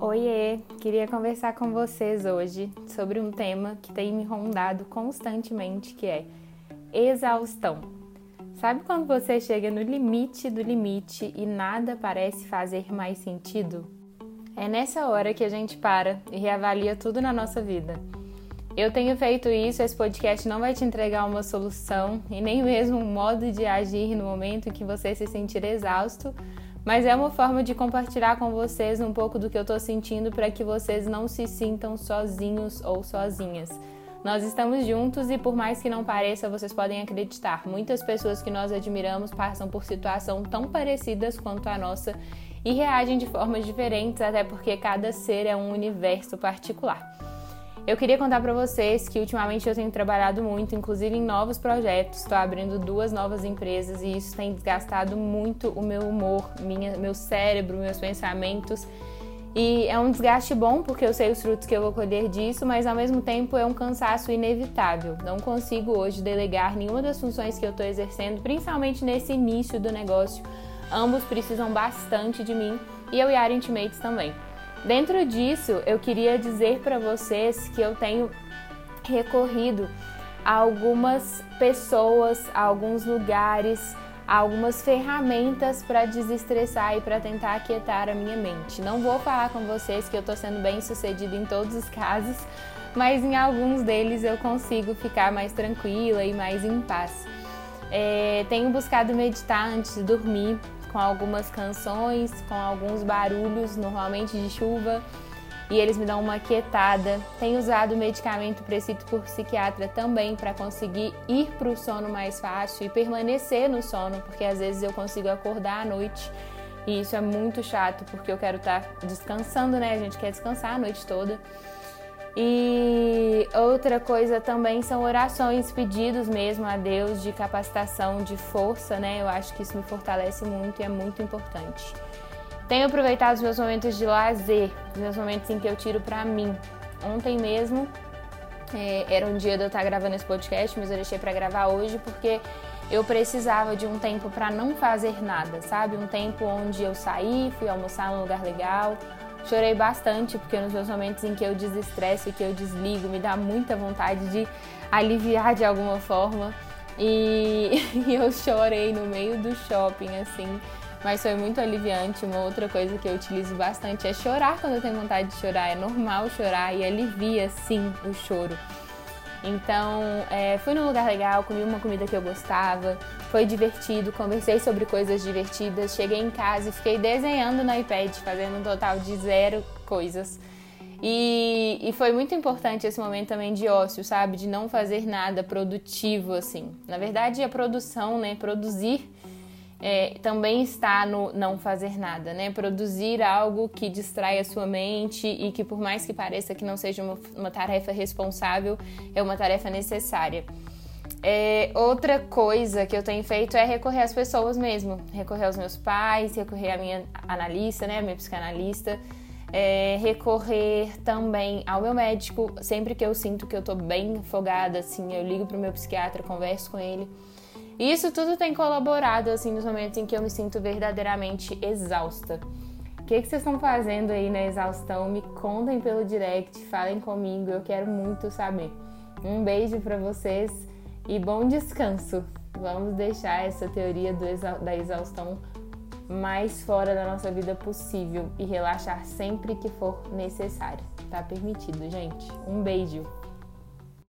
Oiê, queria conversar com vocês hoje sobre um tema que tem me rondado constantemente, que é exaustão. Sabe quando você chega no limite do limite e nada parece fazer mais sentido? É nessa hora que a gente para e reavalia tudo na nossa vida. Eu tenho feito isso, esse podcast não vai te entregar uma solução e nem mesmo um modo de agir no momento em que você se sentir exausto, mas é uma forma de compartilhar com vocês um pouco do que eu estou sentindo para que vocês não se sintam sozinhos ou sozinhas. Nós estamos juntos e, por mais que não pareça, vocês podem acreditar, muitas pessoas que nós admiramos passam por situações tão parecidas quanto a nossa e reagem de formas diferentes, até porque cada ser é um universo particular. Eu queria contar para vocês que ultimamente eu tenho trabalhado muito, inclusive em novos projetos. Estou abrindo duas novas empresas e isso tem desgastado muito o meu humor, minha, meu cérebro, meus pensamentos. E é um desgaste bom porque eu sei os frutos que eu vou colher disso, mas ao mesmo tempo é um cansaço inevitável. Não consigo hoje delegar nenhuma das funções que eu estou exercendo, principalmente nesse início do negócio. Ambos precisam bastante de mim e eu e a Intimates também. Dentro disso, eu queria dizer para vocês que eu tenho recorrido a algumas pessoas, a alguns lugares, a algumas ferramentas para desestressar e para tentar aquietar a minha mente. Não vou falar com vocês que eu estou sendo bem sucedida em todos os casos, mas em alguns deles eu consigo ficar mais tranquila e mais em paz. É, tenho buscado meditar antes de dormir, com algumas canções, com alguns barulhos, normalmente de chuva, e eles me dão uma quietada. Tenho usado medicamento prescrito por psiquiatra também para conseguir ir para o sono mais fácil e permanecer no sono, porque às vezes eu consigo acordar à noite e isso é muito chato porque eu quero estar tá descansando, né? A gente quer descansar a noite toda. E outra coisa também são orações, pedidos mesmo a Deus de capacitação, de força, né? Eu acho que isso me fortalece muito e é muito importante. Tenho aproveitado os meus momentos de lazer, os meus momentos em que eu tiro para mim. Ontem mesmo é, era um dia de eu estar gravando esse podcast, mas eu deixei para gravar hoje porque eu precisava de um tempo para não fazer nada, sabe? Um tempo onde eu saí, fui almoçar num lugar legal, Chorei bastante, porque nos meus momentos em que eu desestresso e que eu desligo, me dá muita vontade de aliviar de alguma forma. E, e eu chorei no meio do shopping, assim, mas foi muito aliviante. Uma outra coisa que eu utilizo bastante é chorar quando eu tenho vontade de chorar. É normal chorar e alivia, sim, o choro. Então, é, fui num lugar legal, comi uma comida que eu gostava, foi divertido, conversei sobre coisas divertidas, cheguei em casa e fiquei desenhando no iPad, fazendo um total de zero coisas. E, e, foi muito importante esse momento também de ócio, sabe? De não fazer nada produtivo, assim. Na verdade, a produção, né? Produzir é, também está no não fazer nada, né? Produzir algo que distrai a sua mente e que, por mais que pareça que não seja uma, uma tarefa responsável, é uma tarefa necessária. É, outra coisa que eu tenho feito é recorrer às pessoas mesmo, recorrer aos meus pais, recorrer à minha analista, né, a minha psicanalista, é, recorrer também ao meu médico sempre que eu sinto que eu tô bem afogada, assim, eu ligo pro meu psiquiatra, converso com ele. E isso tudo tem colaborado, assim, nos momentos em que eu me sinto verdadeiramente exausta. O que, que vocês estão fazendo aí na exaustão? Me contem pelo direct, falem comigo, eu quero muito saber. Um beijo para vocês e bom descanso. Vamos deixar essa teoria exa da exaustão mais fora da nossa vida possível e relaxar sempre que for necessário. Tá permitido, gente. Um beijo.